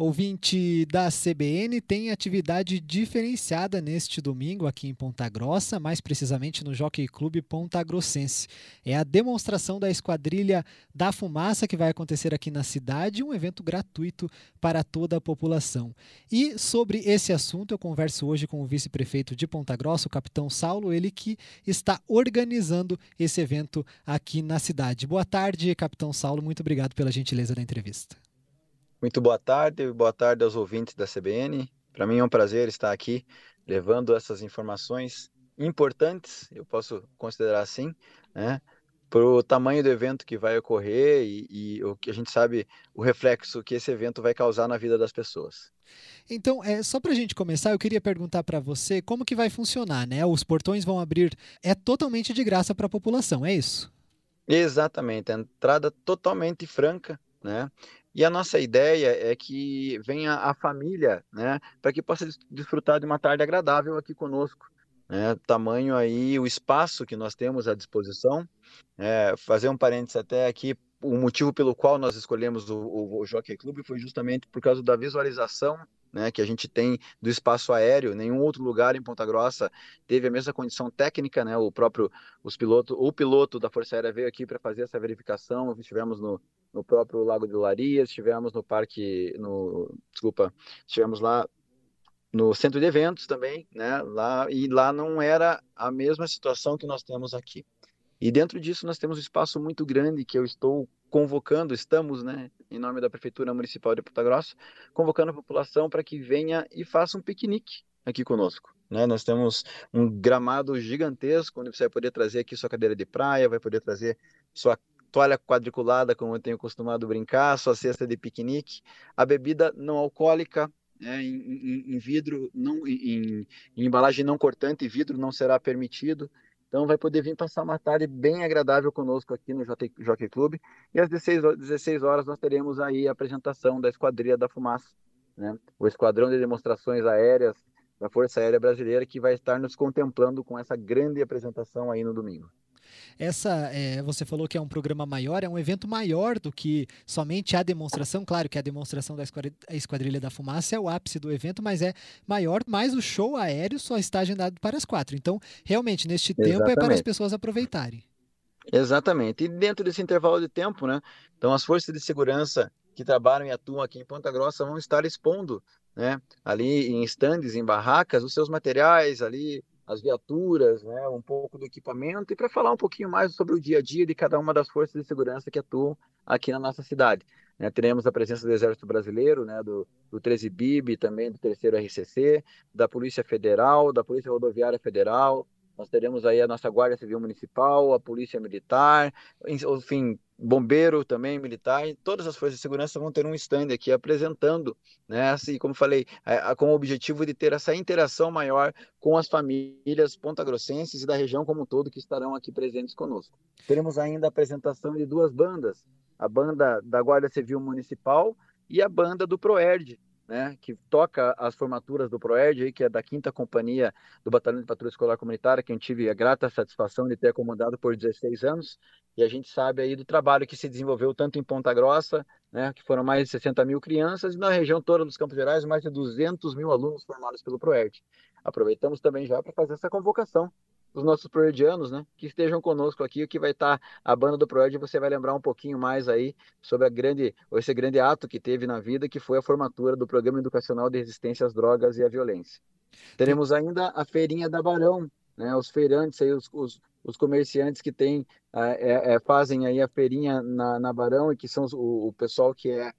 Ouvinte da CBN tem atividade diferenciada neste domingo aqui em Ponta Grossa, mais precisamente no Jockey Clube Ponta Grossense. É a demonstração da Esquadrilha da Fumaça que vai acontecer aqui na cidade, um evento gratuito para toda a população. E sobre esse assunto eu converso hoje com o vice-prefeito de Ponta Grossa, o capitão Saulo, ele que está organizando esse evento aqui na cidade. Boa tarde, capitão Saulo, muito obrigado pela gentileza da entrevista. Muito boa tarde, boa tarde aos ouvintes da CBN. Para mim é um prazer estar aqui levando essas informações importantes, eu posso considerar assim, né, para o tamanho do evento que vai ocorrer e, e, o que a gente sabe, o reflexo que esse evento vai causar na vida das pessoas. Então, é, só para a gente começar, eu queria perguntar para você como que vai funcionar, né? Os portões vão abrir, é totalmente de graça para a população, é isso? Exatamente, a entrada totalmente franca, né? E a nossa ideia é que venha a família, né, para que possa desfrutar de uma tarde agradável aqui conosco. Né, tamanho aí, o espaço que nós temos à disposição. É, fazer um parênteses até aqui, o motivo pelo qual nós escolhemos o, o, o Jockey Club foi justamente por causa da visualização né, que a gente tem do espaço aéreo, nenhum outro lugar em Ponta Grossa teve a mesma condição técnica, né, o próprio os piloto, o piloto da Força Aérea veio aqui para fazer essa verificação, estivemos no, no próprio Lago de Larias, estivemos no parque, no, desculpa, estivemos lá no centro de eventos também, né, lá, e lá não era a mesma situação que nós temos aqui. E dentro disso nós temos um espaço muito grande que eu estou convocando, estamos, né, em nome da Prefeitura Municipal de Ponta Grossa, convocando a população para que venha e faça um piquenique aqui conosco. Né? Nós temos um gramado gigantesco, onde você vai poder trazer aqui sua cadeira de praia, vai poder trazer sua toalha quadriculada, como eu tenho costumado brincar, sua cesta de piquenique, a bebida não alcoólica, né, em, em, em, vidro, não, em, em, embalagem não cortante, vidro não será permitido. Então vai poder vir passar uma tarde bem agradável conosco aqui no Jockey Club. E às 16, 16 horas nós teremos aí a apresentação da Esquadrilha da Fumaça, né? o Esquadrão de Demonstrações Aéreas da Força Aérea Brasileira, que vai estar nos contemplando com essa grande apresentação aí no domingo. Essa, é, você falou que é um programa maior, é um evento maior do que somente a demonstração. Claro que a demonstração da Esquadrilha da Fumaça é o ápice do evento, mas é maior, mas o show aéreo só está agendado para as quatro. Então, realmente, neste Exatamente. tempo é para as pessoas aproveitarem. Exatamente. E dentro desse intervalo de tempo, né? Então, as forças de segurança que trabalham e atuam aqui em Ponta Grossa vão estar expondo, né? Ali em estandes, em barracas, os seus materiais ali, as viaturas, né, um pouco do equipamento e para falar um pouquinho mais sobre o dia a dia de cada uma das forças de segurança que atuam aqui na nossa cidade. Né, teremos a presença do Exército Brasileiro, né, do, do 13 BIB, também do 3 RCC, da Polícia Federal, da Polícia Rodoviária Federal, nós teremos aí a nossa Guarda Civil Municipal, a Polícia Militar, enfim, bombeiro também, militar, todas as forças de segurança vão ter um stand aqui apresentando, né, assim, como falei, com o objetivo de ter essa interação maior com as famílias pontagrossenses e da região como um todo que estarão aqui presentes conosco. Teremos ainda a apresentação de duas bandas, a banda da Guarda Civil Municipal e a banda do Proerd, né, que toca as formaturas do PROERD, que é da quinta companhia do Batalhão de Patrulha Escolar Comunitária, que eu tive a grata satisfação de ter acomodado por 16 anos, e a gente sabe aí do trabalho que se desenvolveu tanto em Ponta Grossa, né, que foram mais de 60 mil crianças, e na região toda dos Campos Gerais, mais de 200 mil alunos formados pelo PROERD. Aproveitamos também já para fazer essa convocação os nossos proerdianos, né, que estejam conosco aqui, que vai estar a banda do Proerd, você vai lembrar um pouquinho mais aí sobre a grande, esse grande ato que teve na vida, que foi a formatura do Programa Educacional de Resistência às Drogas e à Violência. Teremos ainda a feirinha da Barão, né, os feirantes aí, os, os, os comerciantes que tem, é, é, fazem aí a feirinha na, na Barão e que são o, o pessoal que é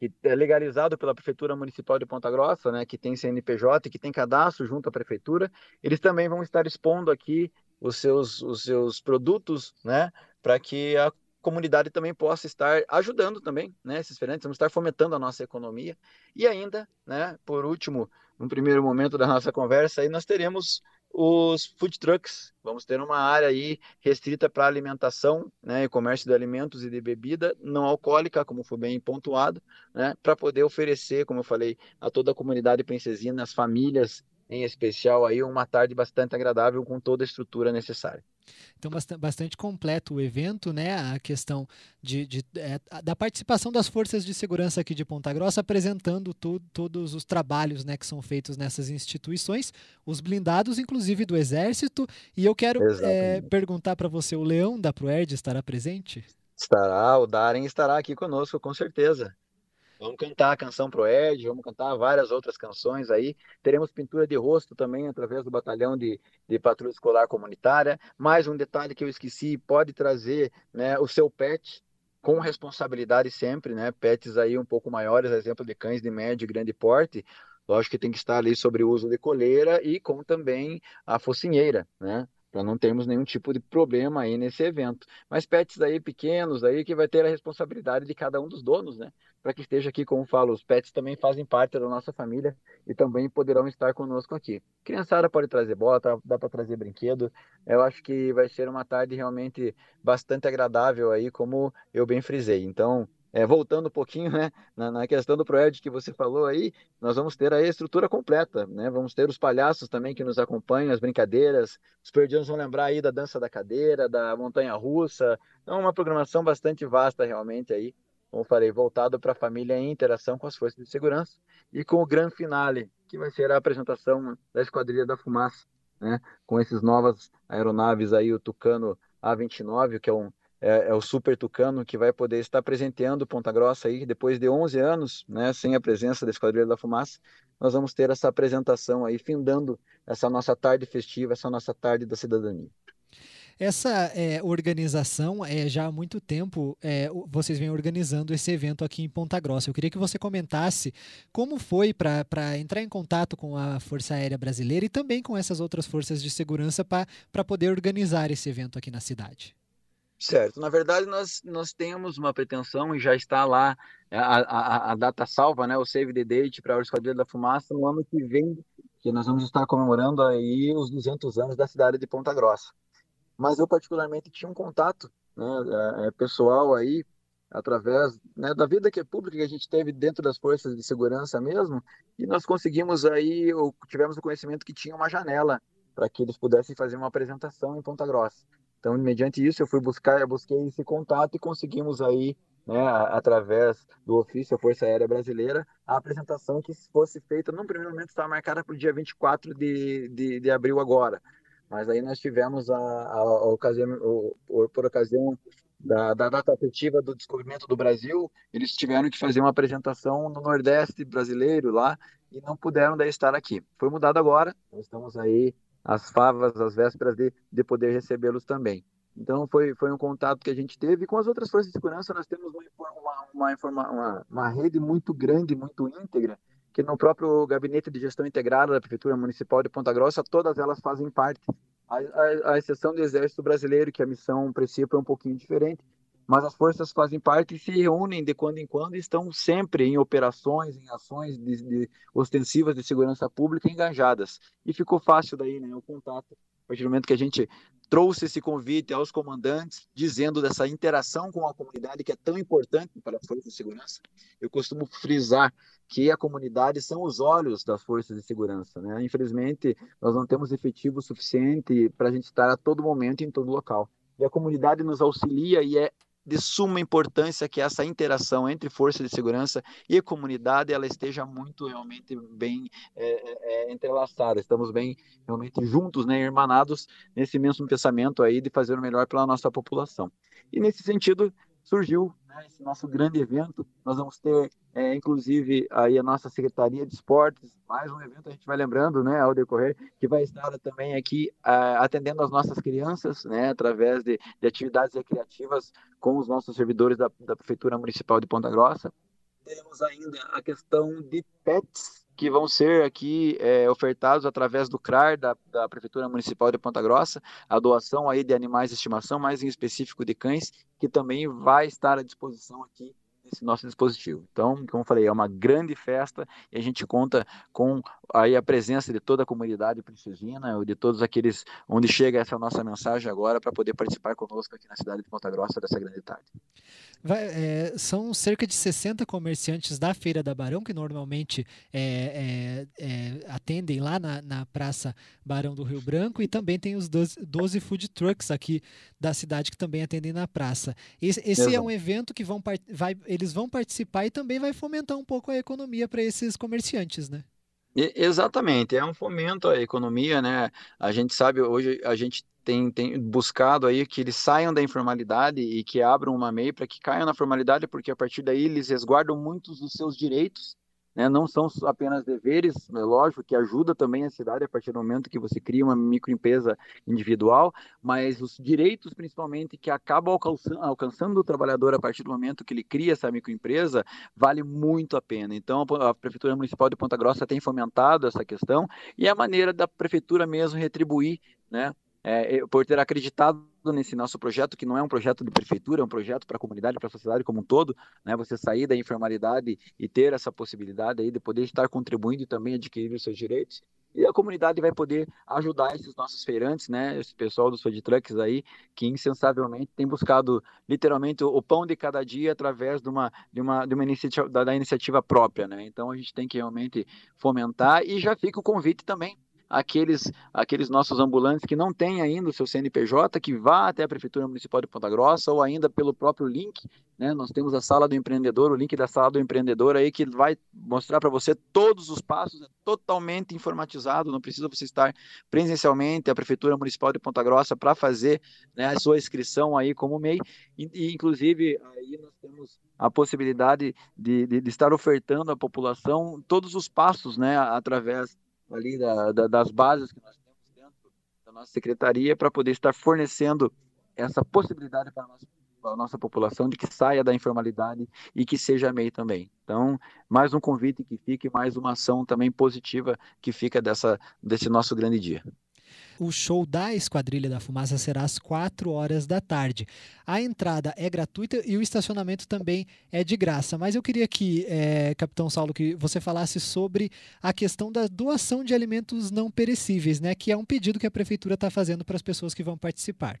que é legalizado pela Prefeitura Municipal de Ponta Grossa, né, que tem CNPJ e que tem cadastro junto à Prefeitura, eles também vão estar expondo aqui os seus, os seus produtos, né, para que a comunidade também possa estar ajudando também, né, esses feirantes, vamos estar fomentando a nossa economia. E ainda, né, por último, no primeiro momento da nossa conversa, aí nós teremos os food trucks. Vamos ter uma área aí restrita para alimentação, né, e comércio de alimentos e de bebida não alcoólica, como foi bem pontuado, né, para poder oferecer, como eu falei, a toda a comunidade princesina, as famílias em especial aí, uma tarde bastante agradável com toda a estrutura necessária. Então, bastante completo o evento, né? A questão de, de é, da participação das forças de segurança aqui de Ponta Grossa, apresentando to, todos os trabalhos né, que são feitos nessas instituições, os blindados, inclusive do Exército. E eu quero é, perguntar para você: o Leão da Proerd estará presente? Estará, o Darem estará aqui conosco, com certeza. Vamos cantar a canção pro Ed, vamos cantar várias outras canções aí. Teremos pintura de rosto também através do batalhão de, de patrulha escolar comunitária. Mais um detalhe que eu esqueci, pode trazer né, o seu pet com responsabilidade sempre, né? Pets aí um pouco maiores, exemplo de cães de médio e grande porte. Lógico que tem que estar ali sobre o uso de coleira e com também a focinheira, né? Para não termos nenhum tipo de problema aí nesse evento. Mas pets aí pequenos aí que vai ter a responsabilidade de cada um dos donos, né? Para que esteja aqui, como falo, os pets também fazem parte da nossa família e também poderão estar conosco aqui. Criançada pode trazer bola, dá para trazer brinquedo. Eu acho que vai ser uma tarde realmente bastante agradável aí, como eu bem frisei. Então, é, voltando um pouquinho né, na, na, questão do Proed que você falou aí, nós vamos ter a estrutura completa, né? Vamos ter os palhaços também que nos acompanham, as brincadeiras, os perdidos vão lembrar aí da dança da cadeira, da montanha russa, então uma programação bastante vasta realmente aí, como falei, voltado para a família em interação com as forças de segurança e com o grande finale, que vai ser a apresentação da Esquadrilha da Fumaça, né? Com esses novas aeronaves aí, o Tucano A29, que é um é, é, o Super Tucano, que vai poder estar presenteando Ponta Grossa aí, depois de 11 anos, né, sem a presença da Esquadrilha da Fumaça, nós vamos ter essa apresentação aí, findando essa nossa tarde festiva, essa nossa tarde da cidadania. Essa é, organização, é, já há muito tempo, é, vocês vêm organizando esse evento aqui em Ponta Grossa. Eu queria que você comentasse como foi para entrar em contato com a Força Aérea Brasileira e também com essas outras forças de segurança para poder organizar esse evento aqui na cidade. Certo. Na verdade, nós, nós temos uma pretensão e já está lá a, a, a data salva, né, o save the date para a Esquadrilha da Fumaça no ano que vem, que nós vamos estar comemorando aí os 200 anos da cidade de Ponta Grossa. Mas eu particularmente tinha um contato né, é, é, pessoal aí, através né, da vida que é pública que a gente teve dentro das forças de segurança mesmo, e nós conseguimos aí, ou tivemos o conhecimento que tinha uma janela para que eles pudessem fazer uma apresentação em Ponta Grossa. Então, mediante isso, eu fui buscar, eu busquei esse contato e conseguimos aí, né, através do ofício da Força Aérea Brasileira, a apresentação que fosse feita, no primeiro momento estava marcada para o dia 24 de, de, de abril agora, mas aí nós tivemos a, a, a ocasião, o, por ocasião da, da, data afetiva do descobrimento do Brasil, eles tiveram que fazer uma apresentação no Nordeste brasileiro lá e não puderam daí estar aqui. Foi mudado agora, nós estamos aí as favas, as vésperas de, de poder recebê-los também. Então, foi, foi um contato que a gente teve. E com as outras forças de segurança, nós temos uma, uma, uma, uma, rede muito grande, muito íntegra, que no próprio Gabinete de Gestão Integrada da Prefeitura Municipal de Ponta Grossa, todas elas fazem parte, a exceção do Exército Brasileiro, que a missão, a princípio, é um pouquinho diferente, mas as forças fazem parte e se reúnem de quando em quando e estão sempre em operações, em ações de, de ostensivas de segurança pública engajadas. E ficou fácil daí, né, o contato. A partir do momento que a gente trouxe esse convite aos comandantes, dizendo dessa interação com a comunidade que é tão importante para as forças de segurança. Eu costumo frisar que a comunidade são os olhos das forças de segurança. Né? Infelizmente, nós não temos efetivo suficiente para a gente estar a todo momento em todo local. E a comunidade nos auxilia e é de suma importância que essa interação entre força de segurança e comunidade ela esteja muito realmente bem é, é, entrelaçada, estamos bem realmente juntos, né, irmanados nesse mesmo pensamento aí de fazer o melhor pela nossa população. E nesse sentido surgiu né, esse nosso grande evento. Nós vamos ter, é, inclusive, aí a nossa Secretaria de Esportes, mais um evento, a gente vai lembrando, né, ao decorrer, que vai estar também aqui atendendo as nossas crianças, né, através de, de, atividades recreativas com os nossos servidores da, da Prefeitura Municipal de Ponta Grossa. Temos ainda a questão de pets, que vão ser aqui é, ofertados através do CRAR da, da, Prefeitura Municipal de Ponta Grossa, a doação aí de animais de estimação, mais em específico de cães, que também vai estar à disposição aqui nosso dispositivo. Então, como eu falei, é uma grande festa e a gente conta com aí a presença de toda a comunidade princesina, de todos aqueles onde chega essa nossa mensagem agora para poder participar conosco aqui na cidade de Ponta Grossa dessa grande tarde. Vai, é, são cerca de 60 comerciantes da Feira da Barão que normalmente é, é, é, atendem lá na, na, Praça Barão do Rio Branco e também tem os 12, 12 food trucks aqui da cidade que também atendem na praça. Esse, esse é um evento que vão, vai, eles vão participar e também vai fomentar um pouco a economia para esses comerciantes, né? Exatamente, é um fomento à economia, né? A gente sabe, hoje a gente tem, tem buscado aí que eles saiam da informalidade e que abram uma MEI para que caiam na formalidade, porque a partir daí eles resguardam muitos dos seus direitos né? Não são apenas deveres, é lógico que ajuda também a cidade a partir do momento que você cria uma microempresa individual, mas os direitos principalmente que acabam alcançando, o trabalhador a partir do momento que ele cria essa microempresa, vale muito a pena. Então a Prefeitura Municipal de Ponta Grossa tem fomentado essa questão e é a maneira da Prefeitura mesmo retribuir né, é, por ter acreditado nesse nosso projeto, que não é um projeto de prefeitura, é um projeto para a comunidade, para a sociedade como um todo, né? Você sair da informalidade e ter essa possibilidade aí de poder estar contribuindo e também adquirir os seus direitos. E a comunidade vai poder ajudar esses nossos feirantes, né? Esse pessoal dos food trucks aí, que insensavelmente tem buscado literalmente o pão de cada dia através de uma, de uma, de uma iniciativa, da, da iniciativa própria, né? Então a gente tem que realmente fomentar e já fica o convite também aqueles, aqueles nossos ambulantes que não têm ainda o seu CNPJ, que vá até a Prefeitura Municipal de Ponta Grossa ou ainda pelo próprio link, né? Nós temos a sala do empreendedor, o link da sala do empreendedor aí que vai mostrar para você todos os passos, é totalmente informatizado, não precisa você estar presencialmente à Prefeitura Municipal de Ponta Grossa para fazer né, a sua inscrição aí como MEI, e, e inclusive aí nós temos a possibilidade de, de, de, estar ofertando à população todos os passos, né, através ali da, da, das bases que nós temos dentro da nossa secretaria para poder estar fornecendo essa possibilidade para a nossa, nossa população de que saia da informalidade e que seja MEI também. Então, mais um convite que fique, mais uma ação também positiva que fica dessa, desse nosso grande dia o show da Esquadrilha da Fumaça será às 4 horas da tarde. A entrada é gratuita e o estacionamento também é de graça. Mas eu queria que, é, Capitão Saulo, que você falasse sobre a questão da doação de alimentos não perecíveis, né? Que é um pedido que a prefeitura está fazendo para as pessoas que vão participar.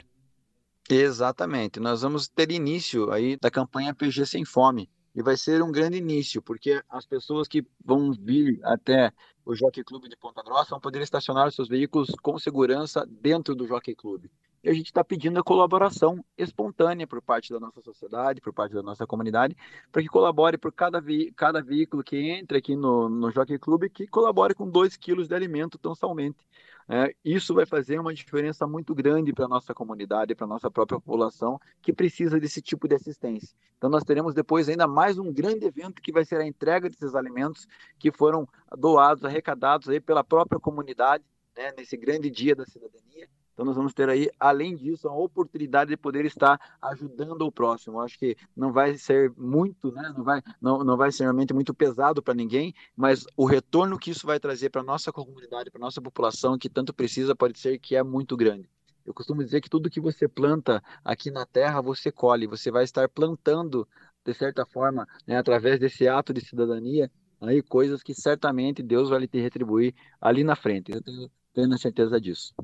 Exatamente. Nós vamos ter início aí da campanha PG Sem Fome. E vai ser um grande início, porque as pessoas que vão vir até o Jockey Clube de Ponta Grossa vão poder estacionar seus veículos com segurança dentro do Jockey Clube. E a gente está pedindo a colaboração espontânea por parte da nossa sociedade, por parte da nossa comunidade, para que colabore por cada, vi cada veículo que entre aqui no, no Jockey Clube, que colabore com 2 quilos de alimento tão somente. É, isso vai fazer uma diferença muito grande para a nossa comunidade, para a nossa própria população, que precisa desse tipo de assistência. Então, nós teremos depois ainda mais um grande evento que vai ser a entrega desses alimentos que foram doados, arrecadados aí pela própria comunidade, né, nesse grande dia da cidadania. Então nós vamos ter aí, além disso, a oportunidade de poder estar ajudando o próximo. Acho que não vai ser muito, né? não, vai, não, não vai ser realmente muito pesado para ninguém, mas o retorno que isso vai trazer para a nossa comunidade, para a nossa população, que tanto precisa, pode ser que é muito grande. Eu costumo dizer que tudo que você planta aqui na terra, você colhe. Você vai estar plantando, de certa forma, né, através desse ato de cidadania, aí coisas que certamente Deus vai lhe retribuir ali na frente. Eu tenho plena certeza disso.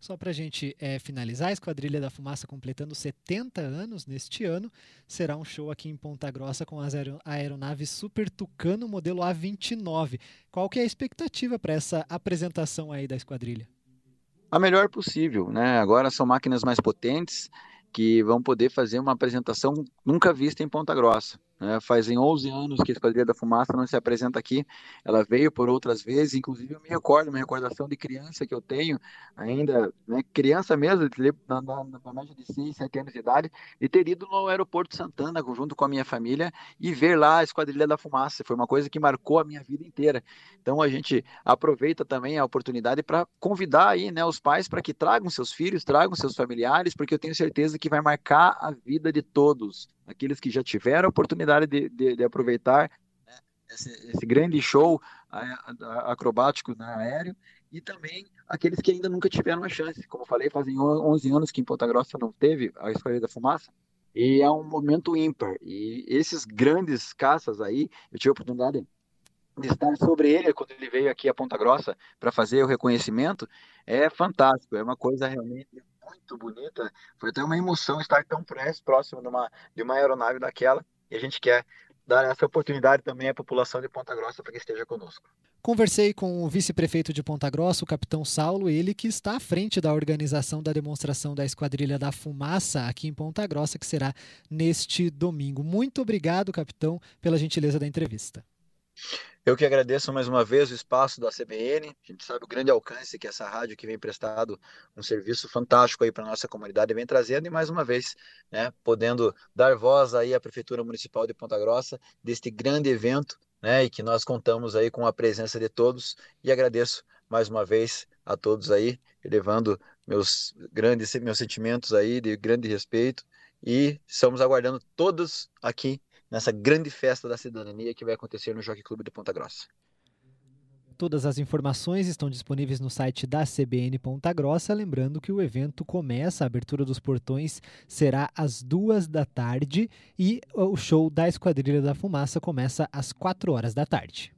Só para a gente é, finalizar, a Esquadrilha da Fumaça completando 70 anos neste ano, será um show aqui em Ponta Grossa com as aeronaves Super Tucano modelo A29. Qual que é a expectativa para essa apresentação aí da Esquadrilha? A melhor possível, né? Agora são máquinas mais potentes que vão poder fazer uma apresentação nunca vista em Ponta Grossa. Né? Fazem 11 anos que a Esquadrilha da Fumaça não se apresenta aqui. Ela veio por outras vezes, inclusive eu me recordo, uma recordação de criança que eu tenho, ainda né, criança mesmo, na, na, na média de 6, 7 anos de idade, e ter ido no aeroporto Santana junto com a minha família e ver lá a Esquadrilha da Fumaça. Foi uma coisa que marcou a minha vida inteira. Então a gente aproveita também a oportunidade para convidar aí, né, os pais para que tragam seus filhos, tragam seus familiares, porque eu tenho certeza que vai marcar a vida de todos aqueles que já tiveram a oportunidade de, de, de aproveitar né, esse, esse, grande show acrobático né, aéreo e também aqueles que ainda nunca tiveram a chance. Como falei, fazem 11 anos que em Ponta Grossa não teve a Escola da Fumaça, e é um momento ímpar. E esses grandes caças aí, eu tive a oportunidade de estar sobre ele quando ele veio aqui a Ponta Grossa para fazer o reconhecimento, é fantástico, é uma coisa realmente muito bonita. Foi até uma emoção estar tão próximo de uma, de uma aeronave daquela, e a gente quer dar essa oportunidade também à população de Ponta Grossa para que esteja conosco. Conversei com o vice-prefeito de Ponta Grossa, o capitão Saulo, ele que está à frente da organização da demonstração da Esquadrilha da Fumaça aqui em Ponta Grossa, que será neste domingo. Muito obrigado, capitão, pela gentileza da entrevista. Eu que agradeço mais uma vez o espaço da CBN. A gente sabe o grande alcance que essa rádio que vem prestado um serviço fantástico aí para nossa comunidade vem trazendo e mais uma vez, né, podendo dar voz aí à prefeitura municipal de Ponta Grossa deste grande evento, né, e que nós contamos aí com a presença de todos e agradeço mais uma vez a todos aí, elevando meus grandes meus sentimentos aí de grande respeito e estamos aguardando todos aqui nessa grande festa da cidadania que vai acontecer no Jockey Clube de Ponta Grossa. Todas as informações estão disponíveis no site da CBN Ponta Grossa. Lembrando que o evento começa, a abertura dos portões será às duas da tarde e o show da Esquadrilha da Fumaça começa às quatro horas da tarde.